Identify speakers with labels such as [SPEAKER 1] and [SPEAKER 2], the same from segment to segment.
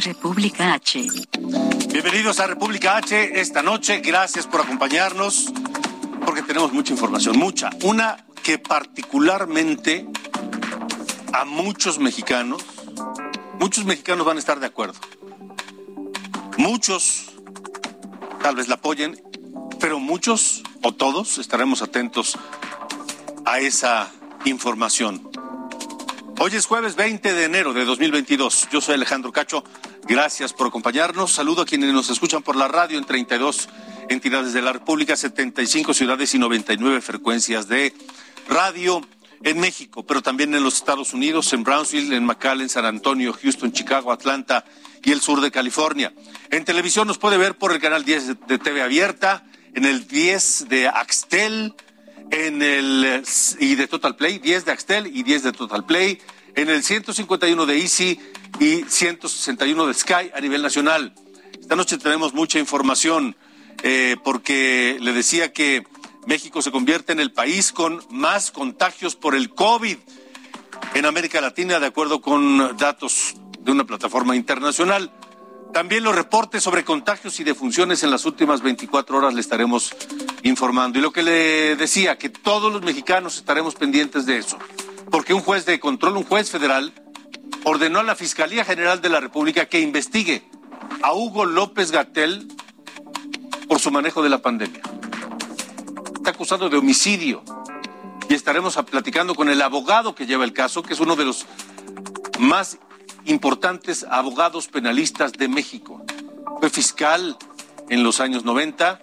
[SPEAKER 1] República H.
[SPEAKER 2] Bienvenidos a República H esta noche. Gracias por acompañarnos porque tenemos mucha información, mucha. Una que particularmente a muchos mexicanos, muchos mexicanos van a estar de acuerdo. Muchos tal vez la apoyen, pero muchos o todos estaremos atentos a esa información. Hoy es jueves 20 de enero de 2022. Yo soy Alejandro Cacho. Gracias por acompañarnos. Saludo a quienes nos escuchan por la radio en 32 entidades de la República, 75 ciudades y 99 frecuencias de radio en México, pero también en los Estados Unidos, en Brownsville, en McAllen, San Antonio, Houston, Chicago, Atlanta y el sur de California. En televisión nos puede ver por el canal 10 de TV Abierta, en el 10 de Axtel, en el y de Total Play, 10 de Axtel y 10 de Total Play, en el 151 de Easy y 161 de Sky a nivel nacional. Esta noche tenemos mucha información eh, porque le decía que México se convierte en el país con más contagios por el COVID en América Latina, de acuerdo con datos de una plataforma internacional. También los reportes sobre contagios y defunciones en las últimas 24 horas le estaremos informando. Y lo que le decía, que todos los mexicanos estaremos pendientes de eso, porque un juez de control, un juez federal, ordenó a la Fiscalía General de la República que investigue a Hugo López Gatel por su manejo de la pandemia. Está acusado de homicidio y estaremos platicando con el abogado que lleva el caso, que es uno de los más importantes abogados penalistas de México. Fue fiscal en los años 90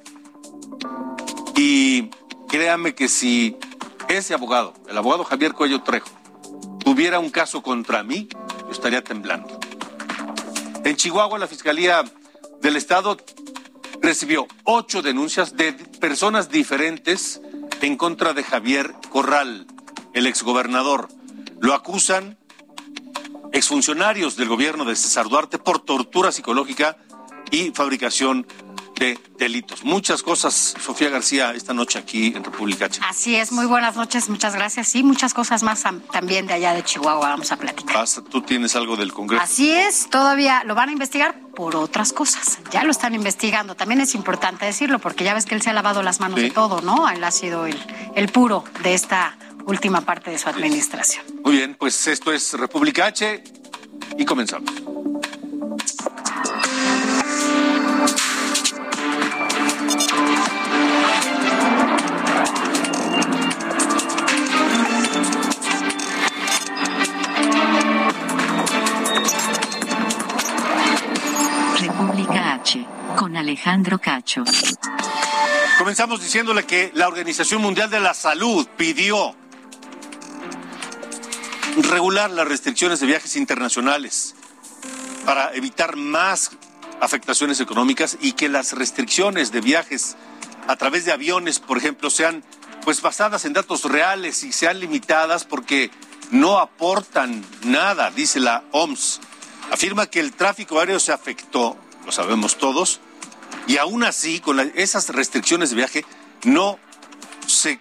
[SPEAKER 2] y créame que si ese abogado, el abogado Javier Cuello Trejo, tuviera un caso contra mí, yo estaría temblando. En Chihuahua, la Fiscalía del Estado recibió ocho denuncias de personas diferentes en contra de Javier Corral, el exgobernador. Lo acusan exfuncionarios del gobierno de César Duarte por tortura psicológica y fabricación de delitos. Muchas cosas, Sofía García, esta noche aquí en República Checa.
[SPEAKER 3] Así es, muy buenas noches, muchas gracias. Sí, muchas cosas más también de allá de Chihuahua vamos a platicar.
[SPEAKER 2] ¿Tú tienes algo del Congreso?
[SPEAKER 3] Así es, todavía lo van a investigar por otras cosas. Ya lo están investigando. También es importante decirlo porque ya ves que él se ha lavado las manos
[SPEAKER 2] Sí.
[SPEAKER 3] de todo, ¿no? Él ha sido el, el puro de esta última parte de su administración.
[SPEAKER 2] Muy bien, pues esto es República H y comenzamos.
[SPEAKER 1] República H. Con Alejandro Cacho.
[SPEAKER 2] Comenzamos diciéndole que la Organización Mundial de la Salud pidió regular las restricciones de viajes internacionales para evitar más afectaciones económicas y que las restricciones de viajes a través de aviones, por ejemplo, sean pues basadas en datos reales y sean limitadas porque no aportan nada, dice la OMS. Afirma que el tráfico aéreo se afectó, lo sabemos todos, y aún así, con esas restricciones de viaje, no se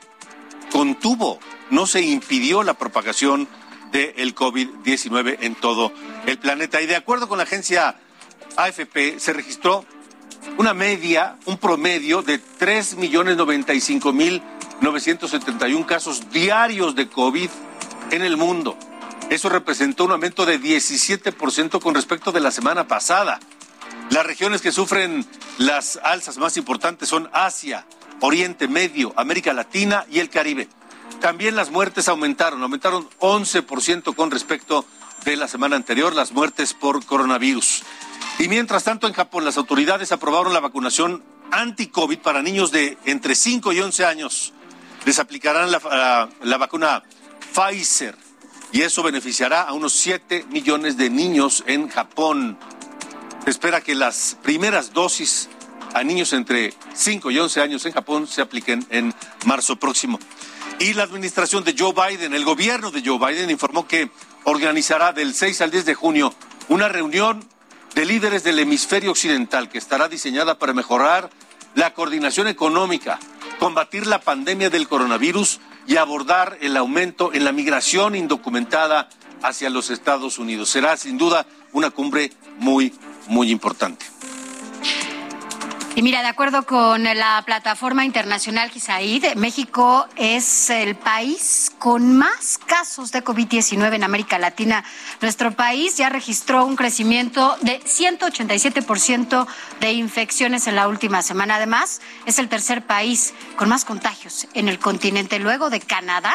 [SPEAKER 2] contuvo, no se impidió la propagación del COVID-19 en todo el planeta. Y de acuerdo con la agencia AFP, se registró una media, un promedio de 3.095.971 casos diarios de COVID en el mundo. Eso representó un aumento de 17% con respecto de la semana pasada. Las regiones que sufren las alzas más importantes son Asia, Oriente Medio, América Latina y el Caribe. También las muertes aumentaron, aumentaron 11% con respecto de la semana anterior, las muertes por coronavirus. Y mientras tanto, en Japón, las autoridades aprobaron la vacunación anti-COVID para niños de entre 5 y 11 años. Les aplicarán la, la, la vacuna Pfizer y eso beneficiará a unos 7 millones de niños en Japón. Se espera que las primeras dosis a niños entre 5 y 11 años en Japón se apliquen en marzo próximo. Y la administración de Joe Biden, el gobierno de Joe Biden, informó que organizará del 6 al 10 de junio una reunión de líderes del hemisferio occidental que estará diseñada para mejorar la coordinación económica, combatir la pandemia del coronavirus y abordar el aumento en la migración indocumentada hacia los Estados Unidos. Será sin duda una cumbre muy, muy importante.
[SPEAKER 3] Y mira, de acuerdo con la plataforma internacional GISAID, México es el país con más casos de COVID-19 en América Latina. Nuestro país ya registró un crecimiento de 187% de infecciones en la última semana. Además, es el tercer país con más contagios en el continente, luego de Canadá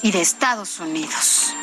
[SPEAKER 3] y de Estados Unidos.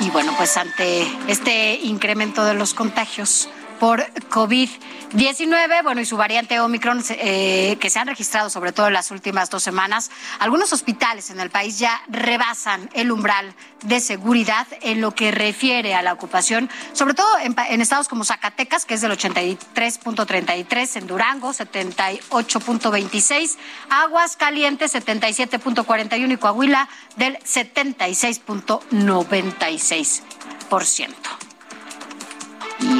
[SPEAKER 3] Y bueno, pues ante este incremento de los contagios, por COVID-19, bueno, y su variante Omicron eh, que se han registrado sobre todo en las últimas dos semanas. Algunos hospitales en el país ya rebasan el umbral de seguridad en lo que refiere a la ocupación, sobre todo en, en estados como Zacatecas, que es del 83.33, en Durango 78.26, Aguas Calientes 77.41 y Coahuila del 76.96%.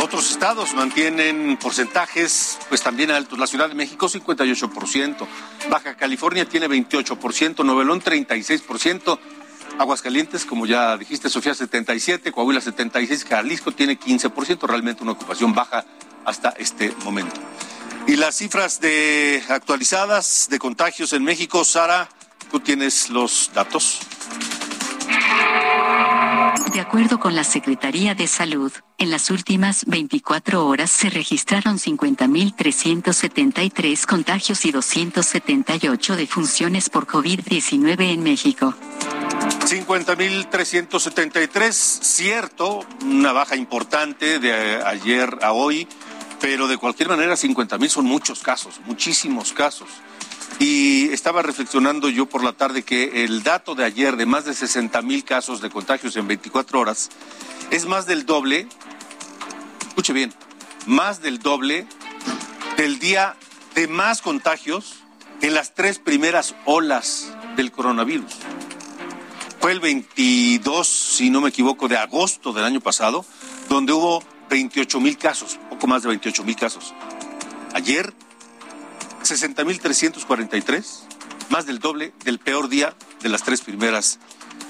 [SPEAKER 2] Otros estados mantienen porcentajes pues también altos. La Ciudad de México 58%, Baja California tiene 28%, Novelón 36%, Aguascalientes, como ya dijiste, Sofía 77, Coahuila 76, Jalisco tiene 15%, realmente una ocupación baja hasta este momento. Y las cifras de actualizadas de contagios en México, Sara, tú tienes los datos.
[SPEAKER 1] De acuerdo con la Secretaría de Salud, en las últimas 24 horas se registraron 50.373 contagios y 278 defunciones por COVID-19 en México.
[SPEAKER 2] 50.373, cierto, una baja importante de ayer a hoy, pero de cualquier manera 50.000 son muchos casos, muchísimos casos. Y estaba reflexionando yo por la tarde que el dato de ayer de más de 60 mil casos de contagios en 24 horas es más del doble, escuche bien, más del doble del día de más contagios en las tres primeras olas del coronavirus. Fue el 22, si no me equivoco, de agosto del año pasado, donde hubo 28 mil casos, poco más de 28 mil casos. Ayer 60.343, más del doble del peor día de las tres primeras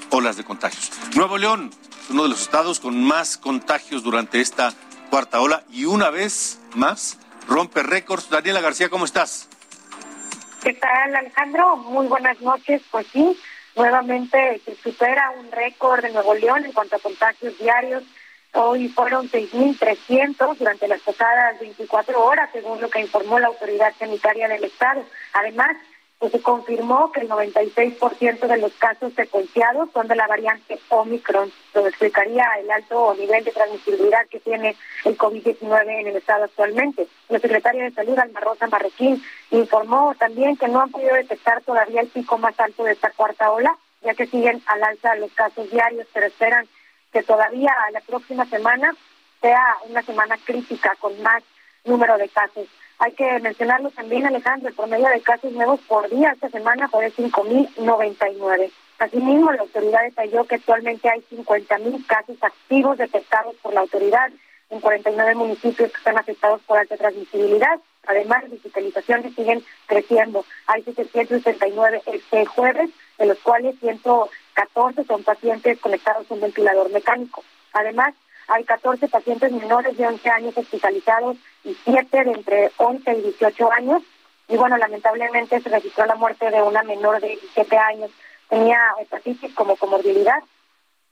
[SPEAKER 2] olas de contagios. Nuevo León, uno de los estados con más contagios durante esta cuarta ola y una vez más rompe récords. Daniela García, ¿cómo estás?
[SPEAKER 4] ¿Qué tal, Alejandro? Muy buenas noches. Pues sí, nuevamente se supera un récord de Nuevo León en cuanto a contagios diarios Hoy fueron 6.300 durante las pasadas 24 horas, según lo que informó la autoridad sanitaria del Estado. Además, pues se confirmó que el 96% de los casos secuenciados son de la variante Omicron, lo explicaría el alto nivel de transmisibilidad que tiene el COVID-19 en el Estado actualmente. La secretaria de Salud, Alma Rosa Marroquín, informó también que no han podido detectar todavía el pico más alto de esta cuarta ola, ya que siguen al alza los casos diarios, pero esperan que todavía la próxima semana sea una semana crítica con más número de casos. Hay que mencionarlo también, Alejandro, el promedio de casos nuevos por día esta semana fue de 5.099. Asimismo, la autoridad detalló que actualmente hay 50.000 casos activos detectados por la autoridad en 49 municipios que están afectados por alta transmisibilidad. Además, las digitalizaciones siguen creciendo. Hay 769 este jueves, de los cuales 100 14 son pacientes conectados a un ventilador mecánico. Además, hay 14 pacientes menores de 11 años hospitalizados y 7 de entre 11 y 18 años. Y bueno, lamentablemente se registró la muerte de una menor de 17 años. Tenía hepatitis como comorbilidad.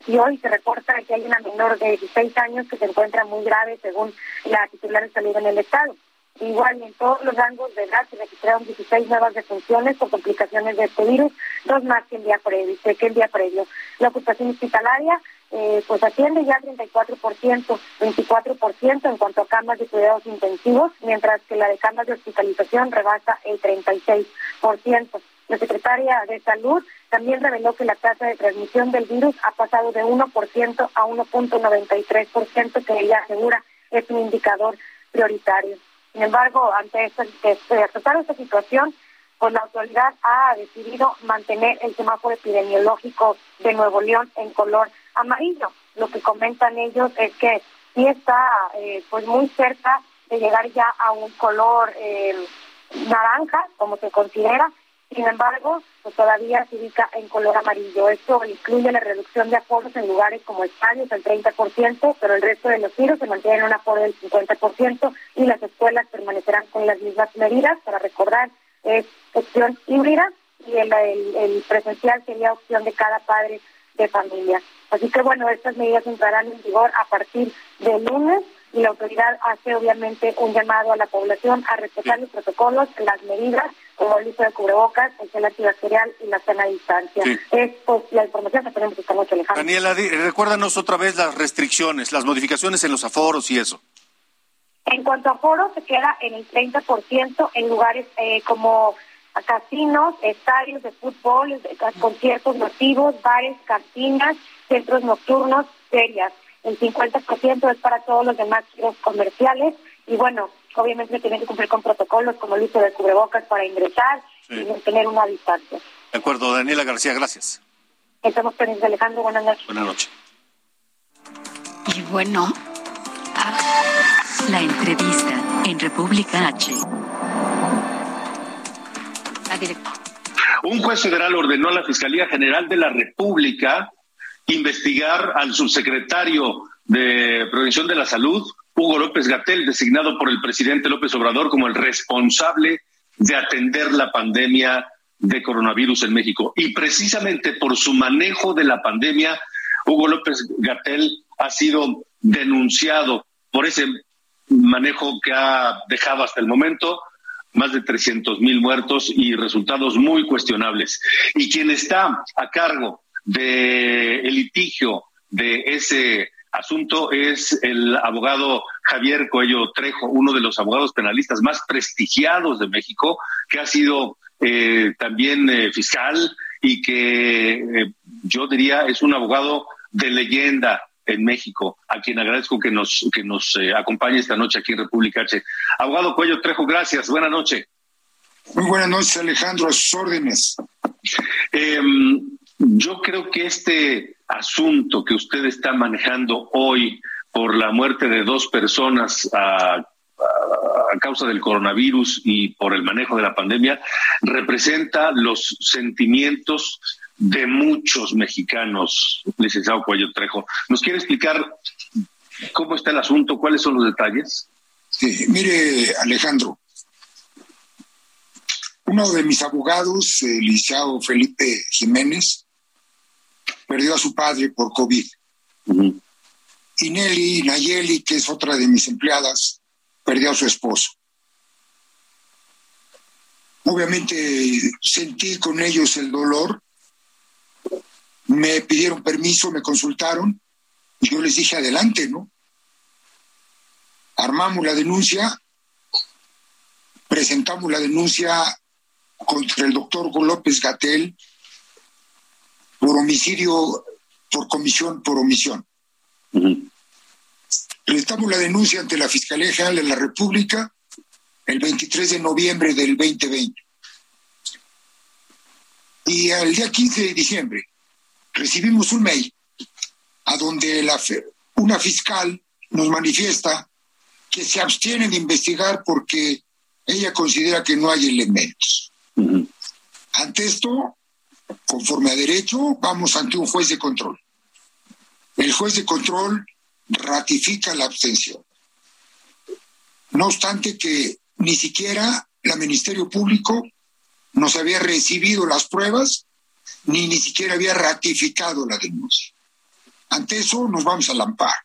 [SPEAKER 4] Y hoy se reporta que hay una menor de 16 años que se encuentra muy grave según la titular de salud en el estado. Igual en todos los rangos de edad se registraron 16 nuevas defunciones por complicaciones de este virus, dos más que el día previo. Que el día previo. La ocupación hospitalaria eh, pues asciende ya al 34%, 24% en cuanto a camas de cuidados intensivos, mientras que la de camas de hospitalización rebasa el 36%. La secretaria de Salud también reveló que la tasa de transmisión del virus ha pasado de 1% a 1.93%, que ella asegura es un indicador prioritario. Sin embargo, ante este, esta situación, pues la autoridad ha decidido mantener el semáforo epidemiológico de Nuevo León en color amarillo. Lo que comentan ellos es que sí está eh, pues muy cerca de llegar ya a un color eh, naranja, como se considera, sin embargo, pues todavía se ubica en color amarillo. Esto incluye la reducción de aforos en lugares como estadios al 30%, pero el resto de los tiros se mantienen en un aforo del 50% y las escuelas permanecerán con las mismas medidas. Para recordar, es opción híbrida y el, el presencial sería opción de cada padre de familia. Así que bueno, estas medidas entrarán en vigor a partir del lunes y la autoridad hace obviamente un llamado a la población a respetar los protocolos, las medidas, como el uso de cubrebocas, el gel antibacterial y la sana distancia. Es pues, la información que tenemos esta noche, Alejandro.
[SPEAKER 2] Daniela, recuérdanos otra vez las restricciones, las modificaciones en los aforos y eso.
[SPEAKER 4] En cuanto a aforos, se queda en el 30% en lugares eh, como casinos, estadios de fútbol, conciertos masivos, bares, cantinas, centros nocturnos, ferias el 50% es para todos los demás giros comerciales y bueno, obviamente tienen que cumplir con protocolos como el uso de cubrebocas para ingresar y mantener una distancia.
[SPEAKER 2] De acuerdo, Daniela García, gracias.
[SPEAKER 4] Estamos pendientes, Alejandro, buenas noches.
[SPEAKER 2] Buenas noches.
[SPEAKER 1] Y bueno, la entrevista en República H.
[SPEAKER 5] Un juez federal ordenó a la Fiscalía General de la República investigar al subsecretario de Prevención de la Salud, Hugo López Gatel, designado por el presidente López Obrador como el responsable de atender la pandemia de coronavirus en México. Y precisamente por su manejo de la pandemia, Hugo López Gatel ha sido denunciado por ese manejo que ha dejado hasta el momento más de 300 mil muertos y resultados muy cuestionables. Y quien está a cargo de el litigio de ese asunto es el abogado Javier Coello Trejo, uno de los abogados penalistas más prestigiados de México, que ha sido eh, también eh, fiscal y que eh, yo diría es un abogado de leyenda en México, a quien agradezco que nos, que nos acompañe esta noche aquí en República H. Abogado Cuello Trejo, gracias, buena noche.
[SPEAKER 6] Muy buenas noches, Alejandro, a sus órdenes.
[SPEAKER 5] Em, yo creo que este asunto que usted está manejando hoy por la muerte de dos personas a, causa del coronavirus y por el manejo de la pandemia representa los sentimientos de muchos mexicanos, licenciado Cuello Trejo. ¿Nos quiere explicar cómo está el asunto? ¿Cuáles son los detalles?
[SPEAKER 6] Sí, mire, Alejandro, uno de mis abogados, el licenciado Felipe Jiménez, perdió a su padre por COVID. Y Nelly Nayeli, que es otra de mis empleadas, perdió a su esposo. Obviamente sentí con ellos el dolor. Me pidieron permiso, me consultaron y yo les dije adelante, ¿no? Armamos la denuncia, presentamos la denuncia contra el doctor López Gatel, por homicidio por comisión por omisión. Presentamos la denuncia ante la Fiscalía General de la República el 23 de noviembre del 2020. Y al día 15 de diciembre recibimos un mail a donde la, una fiscal nos manifiesta que se abstiene de investigar porque ella considera que no hay elementos. Ante esto, conforme a derecho, vamos ante un juez de control. El juez de control ratifica la abstención. No obstante que ni siquiera la Ministerio Público nos había recibido las pruebas, ni ni siquiera había ratificado la denuncia. Ante eso nos vamos al amparo.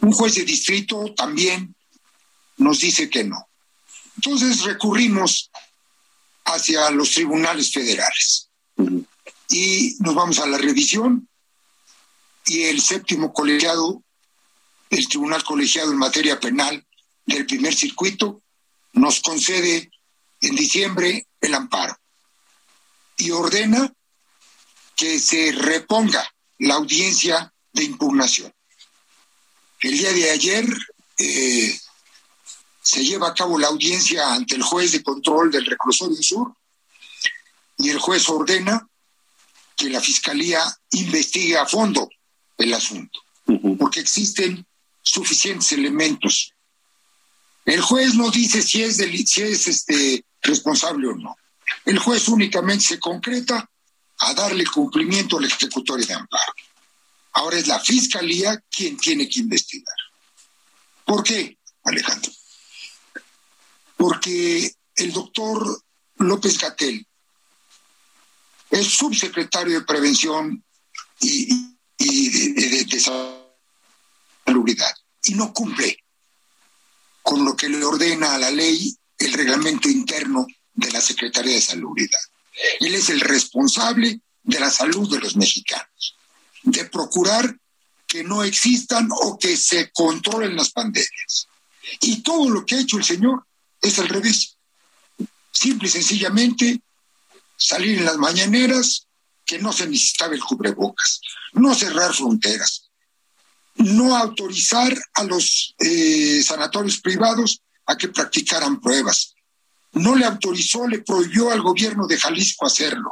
[SPEAKER 6] Un juez de distrito también nos dice que no. Entonces recurrimos hacia los tribunales federales. Y nos vamos a la revisión. y el séptimo colegiado, el Tribunal Colegiado en materia penal del primer circuito, nos concede en diciembre el amparo y ordena que se reponga la audiencia de impugnación. El día de ayer eh, se lleva a cabo la audiencia ante el juez de control del reclusorio sur y el juez ordena que la fiscalía investigue a fondo el asunto, porque existen suficientes elementos. El juez no dice si es, si es este, responsable o no. El juez únicamente se concreta a darle cumplimiento al ejecutorio de amparo. Ahora es la fiscalía quien tiene que investigar. ¿Por qué, Alejandro? Porque el doctor López Gatel es subsecretario de Prevención y, de, de, Salubridad y no cumple con lo que le ordena a la ley el reglamento interno de la Secretaría de Salubridad. Él es el responsable de la salud de los mexicanos, de procurar que no existan o que se controlen las pandemias. Y todo lo que ha hecho el señor es al revés. Simple y sencillamente salir en las mañaneras que no se necesitaba el cubrebocas, no cerrar fronteras, no autorizar a los eh, sanatorios privados a que practicaran pruebas. No le autorizó, le prohibió al gobierno de Jalisco hacerlo.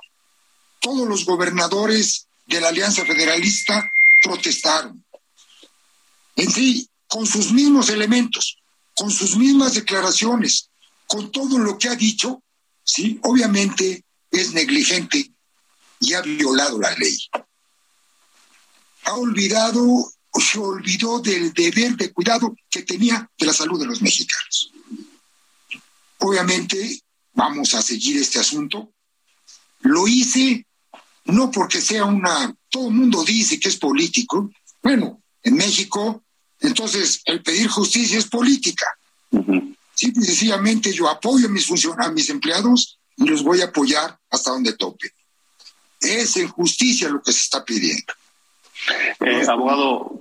[SPEAKER 6] Todos los gobernadores de la Alianza Federalista protestaron. En sí, con sus mismos elementos, con sus mismas declaraciones, con todo lo que ha dicho, sí, obviamente es negligente y ha violado la ley. Ha olvidado o se olvidó del deber de cuidado que tenía de la salud de los mexicanos. Obviamente vamos a seguir este asunto. Lo hice no porque sea una, todo el mundo dice que es político. Bueno, en México, entonces el pedir justicia es política. Simple y sencillamente yo apoyo a mis funcionarios, a mis empleados y los voy a apoyar hasta donde tope. Es en justicia lo que se está pidiendo.
[SPEAKER 5] Eh, abogado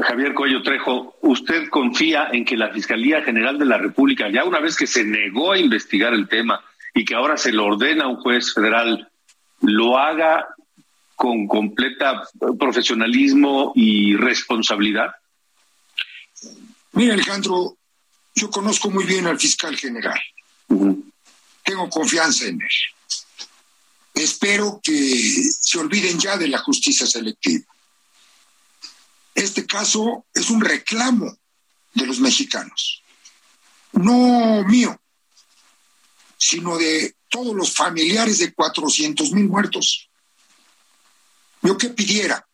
[SPEAKER 5] Javier Cuello Trejo, ¿usted confía en que la Fiscalía General de la República, ya una vez que se negó a investigar el tema y que ahora se lo ordena a un juez federal, lo haga con completa profesionalismo y responsabilidad?
[SPEAKER 6] Mira, Alejandro, yo conozco muy bien al fiscal general tengo confianza en él. Espero que se olviden ya de la justicia selectiva. Este caso es un reclamo de los mexicanos, no mío, sino de todos los familiares de 400 mil muertos. Yo que pidiera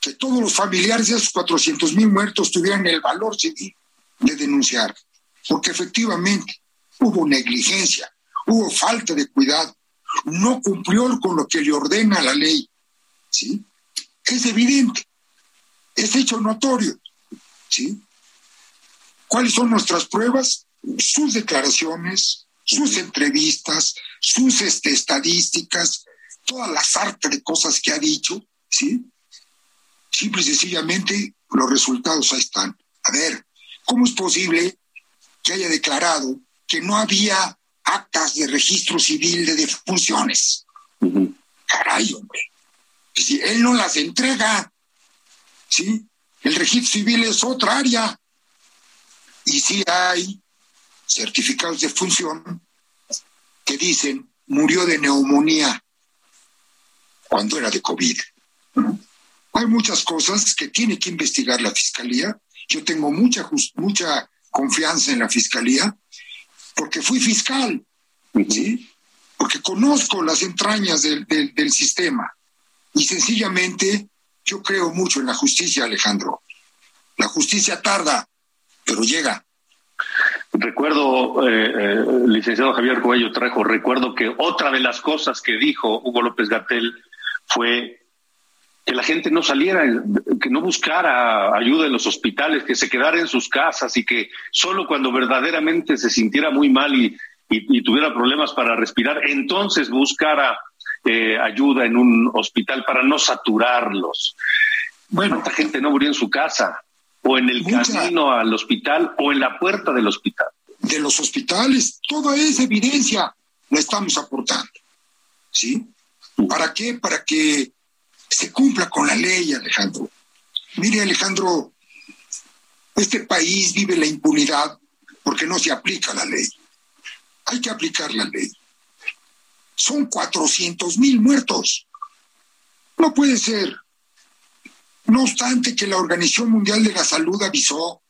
[SPEAKER 6] que todos los familiares de esos 400 mil muertos tuvieran el valor civil de denunciar, porque efectivamente hubo negligencia, hubo falta de cuidado, no cumplió con lo que le ordena la ley. ¿sí? Es evidente, es hecho notorio. ¿sí? ¿Cuáles son nuestras pruebas? Sus declaraciones, sus entrevistas, sus este, estadísticas, toda la sarta de cosas que ha dicho, ¿sí? Simple y sencillamente los resultados ahí están. A ver, ¿cómo es posible que haya declarado que no había actas de registro civil de defunciones. Caray, hombre. Si él no las entrega, ¿sí? El registro civil es otra área. Y sí hay certificados de función que dicen murió de neumonía cuando era de COVID. Hay muchas cosas que tiene que investigar la fiscalía. Yo tengo mucha, mucha confianza en la fiscalía porque fui fiscal, ¿sí? porque conozco las entrañas del, del, sistema. Y sencillamente yo creo mucho en la justicia, Alejandro. La justicia tarda, pero llega.
[SPEAKER 5] Recuerdo, eh, eh, licenciado Javier Cuello Trejo, recuerdo que otra de las cosas que dijo Hugo López Gatel fue que la gente no saliera, que no buscara ayuda en los hospitales, que se quedara en sus casas y que solo cuando verdaderamente se sintiera muy mal y, tuviera problemas para respirar, entonces buscara eh, ayuda en un hospital para no saturarlos.
[SPEAKER 6] Bueno,
[SPEAKER 5] ¿Cuánta gente no murió en su casa? O en el
[SPEAKER 6] Mucha.
[SPEAKER 5] camino al hospital o en la puerta del hospital.
[SPEAKER 6] de los hospitales, toda esa evidencia la estamos aportando. ¿Sí? ¿Para qué? Para que se cumpla con la ley, Alejandro. Mire, Alejandro, este país vive la impunidad porque no se aplica la ley. Hay que aplicar la ley. Son 400 mil muertos. No puede ser. No obstante que la Organización Mundial de la Salud avisó,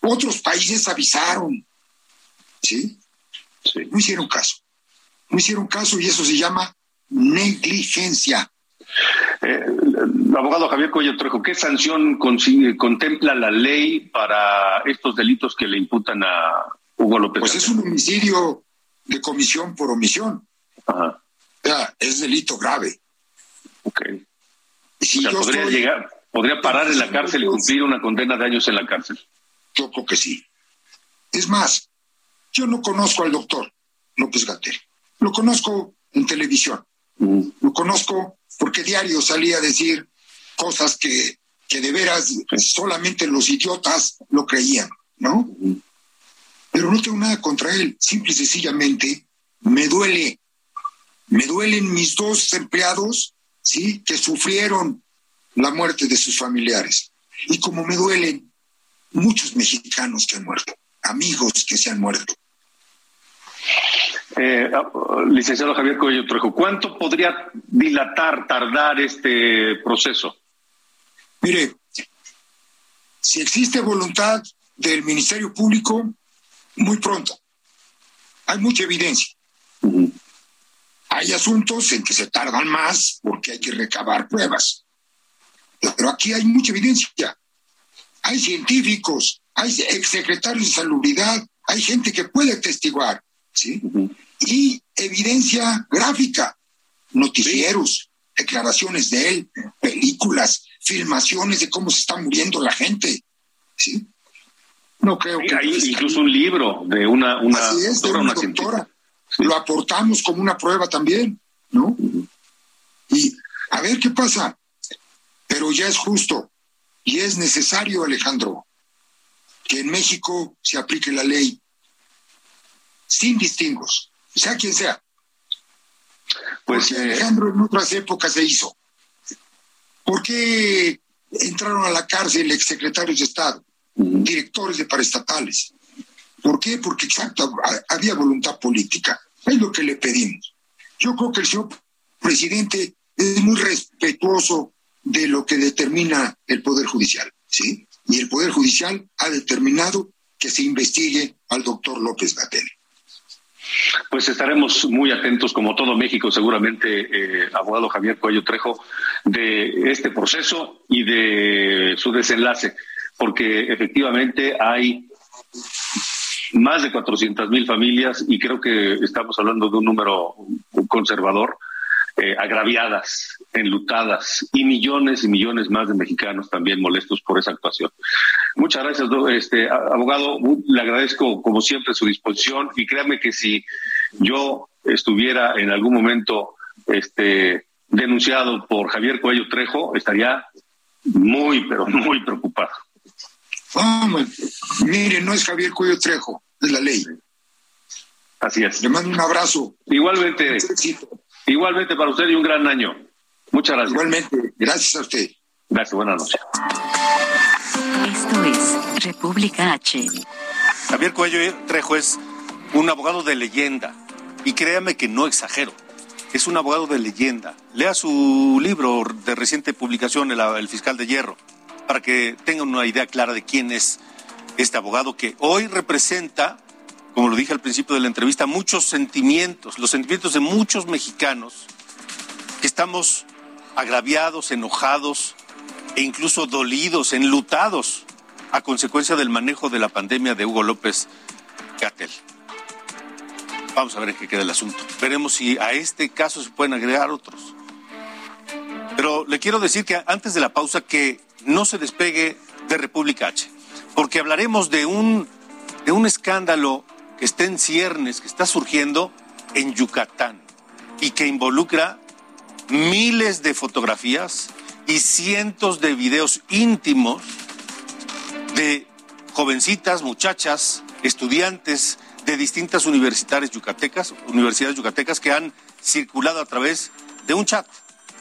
[SPEAKER 6] otros países avisaron, ¿sí?
[SPEAKER 5] Sí.
[SPEAKER 6] No hicieron caso. No hicieron caso y eso se llama negligencia.
[SPEAKER 5] Eh, abogado Javier Cuello Trejo, ¿qué sanción consigue- contempla la ley para estos delitos que le imputan a Hugo López?
[SPEAKER 6] Pues es un homicidio de comisión por omisión.
[SPEAKER 5] Ajá,
[SPEAKER 6] O sea, es delito grave.
[SPEAKER 5] ok.
[SPEAKER 6] Y si
[SPEAKER 5] O sea, podría
[SPEAKER 6] estoy-
[SPEAKER 5] llegar, podría parar en la cárcel y cumplir una condena de años en la cárcel.
[SPEAKER 6] Yo creo que sí. Es más, yo no conozco al doctor López Gatel. Lo conozco en televisión.
[SPEAKER 5] Mm,
[SPEAKER 6] Lo conozco porque diario salía a decir cosas que, que de veras solamente los idiotas lo creían, ¿no? Pero no tengo nada contra él. Simple y sencillamente me duele. Me duelen mis dos empleados, ¿sí? Que sufrieron la muerte de sus familiares. Y como me duelen muchos mexicanos que han muerto, amigos que se han muerto.
[SPEAKER 5] Eh, ah, licenciado Javier Cuello Trejo, ¿cuánto podría dilatar, tardar este proceso?
[SPEAKER 6] Mire, si existe voluntad del Ministerio Público, muy pronto. Hay mucha evidencia. Hay asuntos en que se tardan más porque hay que recabar pruebas. Pero aquí hay mucha evidencia. Hay científicos, hay exsecretarios de salubridad, hay gente que puede testiguar, ¿sí? Y evidencia gráfica, noticieros, declaraciones de él, películas, filmaciones de cómo se está muriendo la gente, ¿sí? No creo que...
[SPEAKER 5] Hay incluso un libro de una, una
[SPEAKER 6] Así es, de
[SPEAKER 5] doctora,
[SPEAKER 6] una
[SPEAKER 5] una
[SPEAKER 6] doctora. Lo aportamos como una prueba también, ¿no? Y a ver qué pasa. Pero ya es justo y es necesario, Alejandro, que en México se aplique la ley sin distingos, sea quien sea.
[SPEAKER 5] Pues
[SPEAKER 6] Porque,
[SPEAKER 5] eh,
[SPEAKER 6] Alejandro, en otras épocas se hizo. ¿Por qué entraron a la cárcel exsecretarios de Estado, directores de paraestatales? ¿Por qué? Porque exacto, ha- había voluntad política. Es lo que le pedimos. Yo creo que el señor presidente es muy respetuoso de lo que determina el Poder Judicial, ¿sí? Y el Poder Judicial ha determinado que se investigue al doctor López Gatel.
[SPEAKER 5] Pues estaremos muy atentos, como todo México, seguramente, eh, abogado Javier Cuello Trejo, de este proceso y de su desenlace, porque efectivamente hay más de 400 mil familias y creo que estamos hablando de un número conservador, eh, agraviadas, enlutadas y millones y millones más de mexicanos también molestos por esa actuación. Muchas gracias, este, abogado. Le agradezco, como siempre, su disposición y créame que si yo estuviera en algún momento este, denunciado por Javier Cuello Trejo, estaría muy, pero muy preocupado.
[SPEAKER 6] Vamos, mire, no es Javier Cuello Trejo, es la ley.
[SPEAKER 5] Así es.
[SPEAKER 6] Le mando un abrazo.
[SPEAKER 5] Igualmente. Igualmente para usted y un gran año. Muchas gracias.
[SPEAKER 6] Igualmente, gracias a usted.
[SPEAKER 5] Gracias, buenas noches.
[SPEAKER 1] Esto es República H.
[SPEAKER 2] Javier Cuello Trejo es un abogado de leyenda. Y créame que no exagero. Es un abogado de leyenda. Lea su libro de reciente publicación, El, el Fiscal de Hierro, para que tengan una idea clara de quién es este abogado que hoy representa, como lo dije al principio de la entrevista, muchos sentimientos, los sentimientos de muchos mexicanos que estamos agraviados, enojados e incluso dolidos, enlutados a consecuencia del manejo de la pandemia de Hugo López Gatel. Vamos a ver en qué queda el asunto. Veremos si a este caso se pueden agregar otros. Pero le quiero decir que antes de la pausa que no se despegue de República H, porque hablaremos de un, de un escándalo que está en ciernes, que está surgiendo en Yucatán. y que involucra miles de fotografías y cientos de videos íntimos de jovencitas, muchachas, estudiantes de distintas universidades yucatecas, universidades yucatecas que han circulado a través de un chat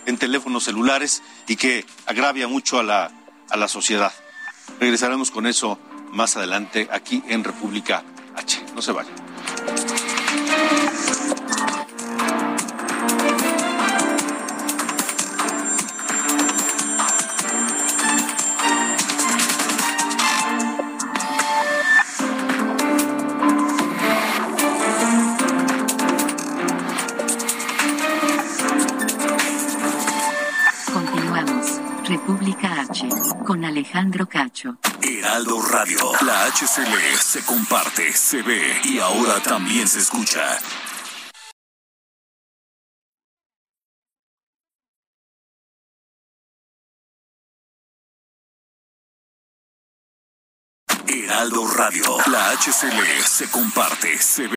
[SPEAKER 2] en teléfonos celulares y que agravia mucho a la, a la sociedad. Regresaremos con eso más adelante aquí en República. No se vayan.
[SPEAKER 1] Alejandro Cacho.
[SPEAKER 7] Heraldo Radio. La HCL se comparte, se ve y ahora también se escucha. Heraldo Radio. La HCL se comparte, se ve.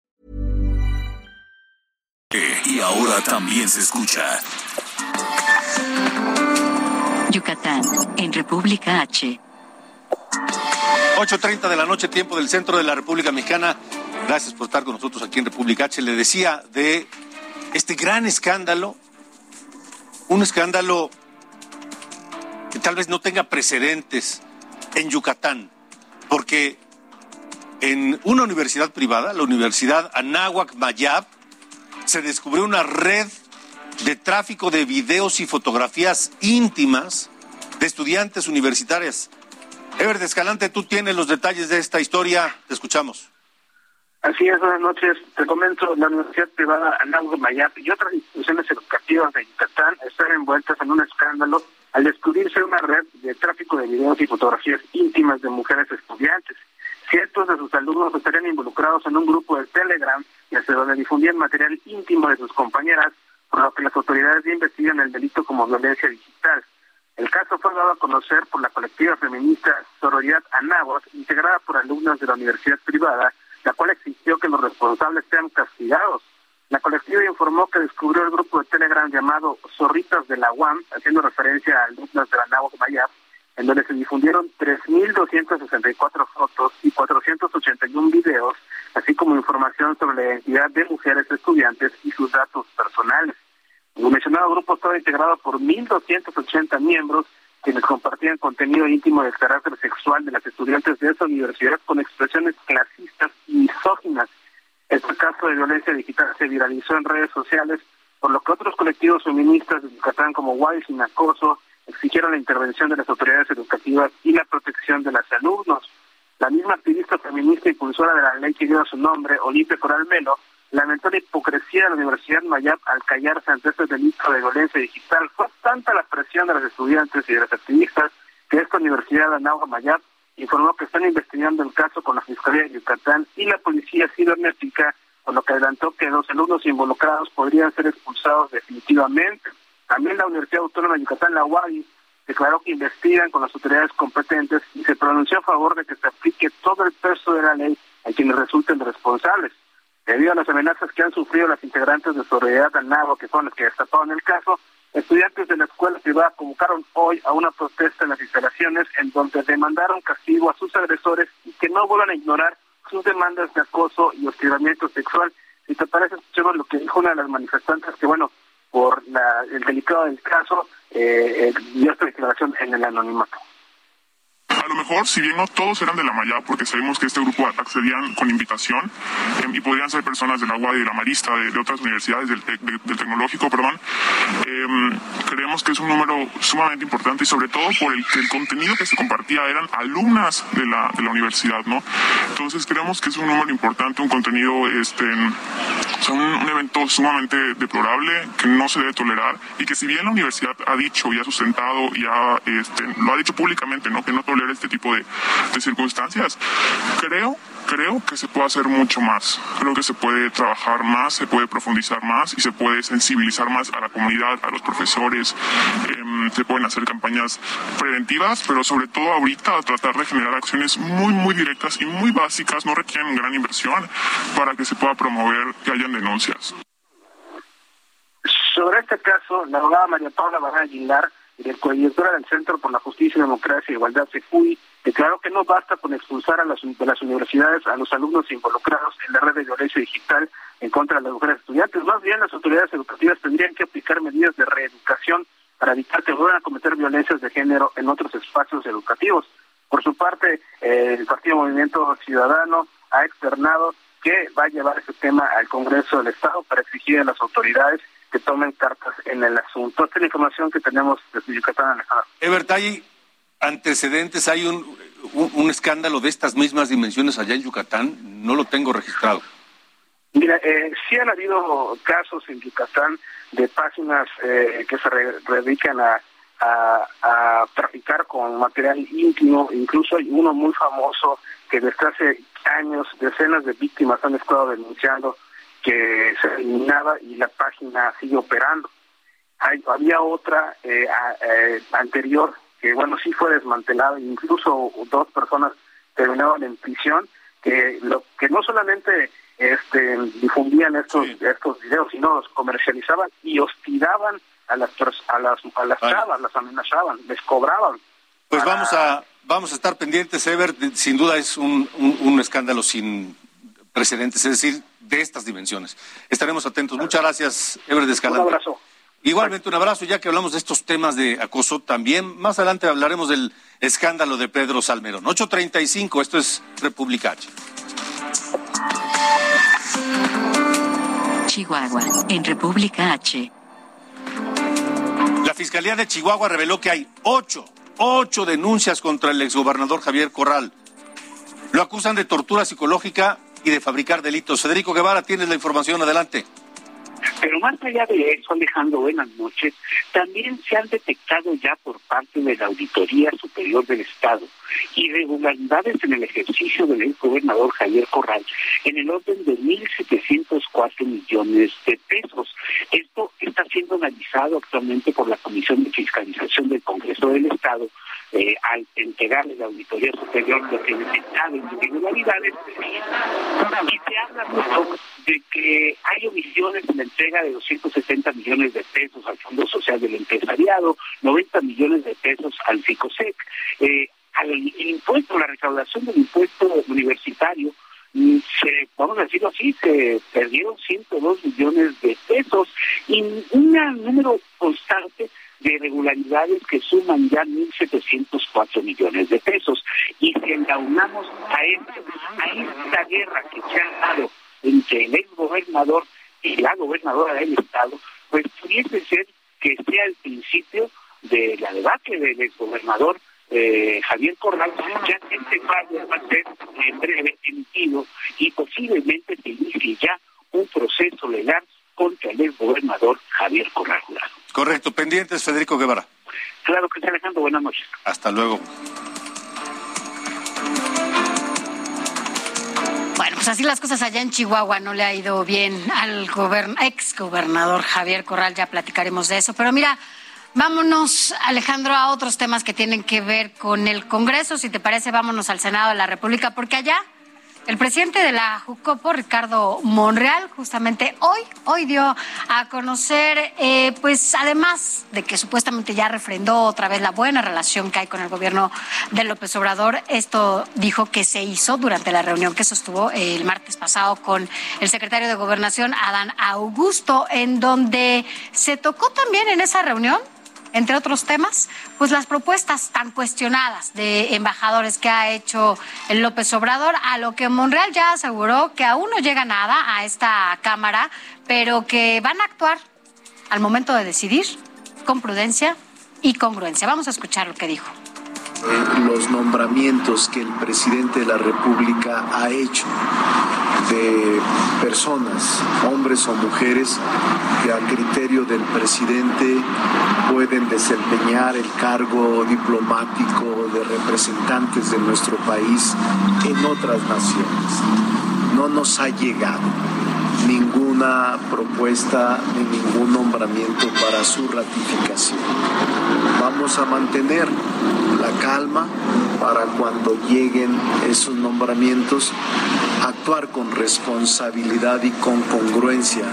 [SPEAKER 7] Y ahora también se escucha.
[SPEAKER 1] Yucatán. En República H.
[SPEAKER 2] 8.30 de la noche, tiempo del centro de la República Mexicana. Gracias por estar con nosotros aquí en República H. Le decía de este gran escándalo, un escándalo que tal vez no tenga precedentes en Yucatán, porque en una universidad privada, la Universidad Anáhuac Mayab, se descubrió una red de tráfico de videos y fotografías íntimas de estudiantes universitarias. Ever Escalante, tú tienes los detalles de esta historia. Te escuchamos.
[SPEAKER 8] Así es, buenas noches. Te comento, la Universidad Privada Anáhuac Mayap y otras instituciones educativas de Yucatán están envueltas en un escándalo al descubrirse una red de tráfico de videos y fotografías íntimas de mujeres estudiantes. Cientos de sus alumnos estarían involucrados en un grupo de Telegram desde donde difundían material íntimo de sus compañeras, por lo que las autoridades ya investigan el delito como violencia digital. El caso fue dado a conocer por la colectiva feminista Sororidad Anáhuac, integrada por alumnas de la universidad privada, la cual exigió que los responsables sean castigados. La colectiva informó que descubrió el grupo de Telegram llamado Zorritas de la UAM, haciendo referencia a alumnas de la Anáhuac Mayab, en donde se difundieron 3.264 fotos y 481 videos, así como información sobre la identidad de mujeres estudiantes y sus datos personales. El mencionado grupo estaba integrado por 1.280 miembros quienes compartían contenido íntimo del carácter sexual de las estudiantes de esa universidad con expresiones clasistas y misóginas. Este caso de violencia digital se viralizó en redes sociales, por lo que otros colectivos feministas de Yucatán como Guay sin acoso exigieron la intervención de las autoridades educativas y la protección de los alumnos. La misma activista feminista impulsora de la ley que lleva su nombre, Olimpia Coral Melo, lamentó la hipocresía de la Universidad Mayab al callarse ante este delito de violencia digital. Fue tanta la presión de los estudiantes y de los activistas que esta Universidad Anáhuac Mayab informó que están investigando el caso con la Fiscalía de Yucatán y la Policía Cibernética, con lo que adelantó que los alumnos involucrados podrían ser expulsados definitivamente. También la Universidad Autónoma de Yucatán, la UAI, declaró que investigan con las autoridades competentes y se pronunció a favor de que se aplique todo el peso de la ley a quienes resulten responsables. Debido a las amenazas que han sufrido las integrantes de Solidaridad Anáhuac, que son las que destaparon el caso, estudiantes de la escuela privada convocaron hoy a una protesta en las instalaciones en donde demandaron castigo a sus agresores y que no vuelvan a ignorar sus demandas de acoso y hostigamiento sexual. Si te parece, escuchemos lo que dijo una de las manifestantes, que bueno, por la, el delicado del caso, eh, eh, dio esta declaración en el anonimato.
[SPEAKER 9] A lo mejor, si bien no todos eran de la Maya, porque sabemos que este grupo accedían con invitación em, y podrían ser personas de la UAD y de la Marista, de, otras universidades del, tecnológico, perdón, em, creemos que es un número sumamente importante y sobre todo por el que el contenido que se compartía eran alumnas de la, de la universidad, ¿no? Entonces creemos que es un número importante, un contenido, este, son un evento sumamente deplorable que no se debe tolerar y que si bien la universidad ha dicho y ha sustentado y ha, este, lo ha dicho públicamente, ¿no? Que no tolera este tipo de, de circunstancias, creo creo que se puede hacer mucho más. Creo que se puede trabajar más, se puede profundizar más y se puede sensibilizar más a la comunidad, a los profesores. Em, se pueden hacer campañas preventivas, pero sobre todo ahorita tratar de generar acciones muy, muy directas y muy básicas, no requieren gran inversión para que se pueda promover que hayan denuncias.
[SPEAKER 8] Sobre este caso, la abogada María Paula Barra Aguilar, directora del Centro por la Justicia, Democracia y Igualdad, CECUI, declaró que no basta con expulsar a de las universidades a los alumnos involucrados en la red de violencia digital en contra de las mujeres estudiantes. Más bien, las autoridades educativas tendrían que aplicar medidas de reeducación para evitar que vuelvan a cometer violencias de género en otros espacios educativos. Por su parte, eh, el Partido Movimiento Ciudadano ha externado que va a llevar este tema al Congreso del Estado para exigir a las autoridades que tomen cartas en el asunto. Esta es la información que tenemos desde Yucatán, Alejandro.
[SPEAKER 2] Ebert, ¿hay antecedentes? ¿Hay un, un, escándalo de estas mismas dimensiones allá en Yucatán? No lo tengo registrado.
[SPEAKER 8] Mira, eh, sí han habido casos en Yucatán de páginas eh, que se dedican a, a, traficar con material íntimo. Incluso hay uno muy famoso que desde hace años decenas de víctimas han estado denunciando que se eliminaba y la página sigue operando. Hay, había otra eh, eh, anterior que, bueno, sí fue desmantelada, incluso dos personas terminaron en prisión, que lo que no solamente este, difundían estos estos videos, sino los comercializaban y hostigaban a las a las a las chavas, las amenazaban, les cobraban.
[SPEAKER 2] Pues vamos a vamos a estar pendientes, Ever. Sin duda es un, un escándalo sin precedentes, es decir, de estas dimensiones. Estaremos atentos. Muchas gracias, Ever de Un
[SPEAKER 8] abrazo.
[SPEAKER 2] Igualmente un abrazo, ya que hablamos de estos temas de acoso, también más adelante hablaremos del escándalo de Pedro Salmerón. 8.35, esto es República H.
[SPEAKER 1] Chihuahua, en República H.
[SPEAKER 2] La Fiscalía de Chihuahua reveló que hay ocho, ocho denuncias contra el exgobernador Javier Corral. Lo acusan de tortura psicológica y de fabricar delitos. Federico Guevara, tienes la información, adelante.
[SPEAKER 10] Pero más allá de eso, Alejandro, buenas noches, también se han detectado ya por parte de la Auditoría Superior del Estado irregularidades en el ejercicio del ex gobernador Javier Corral en el orden de 1.704 millones de pesos. Esto está siendo analizado actualmente por la Comisión de Fiscalización del Congreso del Estado eh, al entregarle la Auditoría Superior lo que detectado en irregularidades y se habla de que hay omisiones en la entrega de 270 millones de pesos al Fondo Social del Empresariado, 90 millones de pesos al FICOSEC. Eh, al impuesto, la recaudación del impuesto universitario, mm, se, vamos a decirlo así, se perdieron 102 millones de pesos y un número constante de irregularidades que suman ya 1.704 millones de pesos. Y si engaunamos a, este, a esta guerra que se ha dado entre el ex gobernador y la gobernadora del Estado, pues pudiese ser que sea el principio de la debate del ex gobernador eh, Javier Corral, ya este fallo va a ser en breve emitido y posiblemente se inicie ya un proceso legal contra el gobernador Javier Corral.
[SPEAKER 2] Correcto, pendientes Federico Guevara.
[SPEAKER 10] Claro que sí, Alejandro, buenas noches.
[SPEAKER 2] Hasta luego.
[SPEAKER 3] Bueno, pues así las cosas allá en Chihuahua no le ha ido bien al ex gobernador Javier Corral, ya platicaremos de eso. Pero mira, Vámonos, Alejandro, a otros temas que tienen que ver con el Congreso. Si te parece, vámonos al Senado de la República, porque allá el presidente de la Jucopo, Ricardo Monreal, justamente hoy, hoy dio a conocer, eh, pues además de que supuestamente ya refrendó otra vez la buena relación que hay con el gobierno de López Obrador, esto dijo que se hizo durante la reunión que sostuvo el martes pasado con el secretario de Gobernación, Adán Augusto, en donde se tocó también en esa reunión entre otros temas, pues las propuestas tan cuestionadas de embajadores que ha hecho López Obrador, a lo que Monreal ya aseguró que aún no llega nada a esta Cámara, pero que van a actuar al momento de decidir con prudencia y congruencia. Vamos a escuchar lo que dijo.
[SPEAKER 11] Eh, los nombramientos que el presidente de la República ha hecho de personas, hombres o mujeres, que a criterio del presidente pueden desempeñar el cargo diplomático de representantes de nuestro país en otras naciones. No nos ha llegado ninguna propuesta ni ningún nombramiento para su ratificación. Vamos a mantener la calma para cuando lleguen esos nombramientos, actuar con responsabilidad y con congruencia.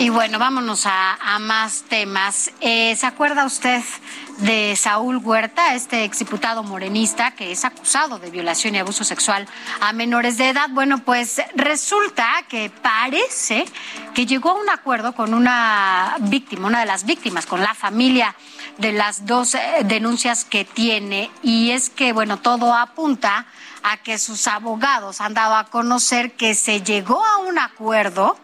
[SPEAKER 3] Y bueno, vámonos a, más temas. Eh, ¿Se acuerda usted de Saúl Huerta, este exdiputado morenista que es acusado de violación y abuso sexual a menores de edad? Bueno, pues resulta que parece que llegó a un acuerdo con una víctima, una de las víctimas, con la familia de las dos eh, denuncias que tiene. Y es que, bueno, todo apunta a que sus abogados han dado a conocer que se llegó a un acuerdo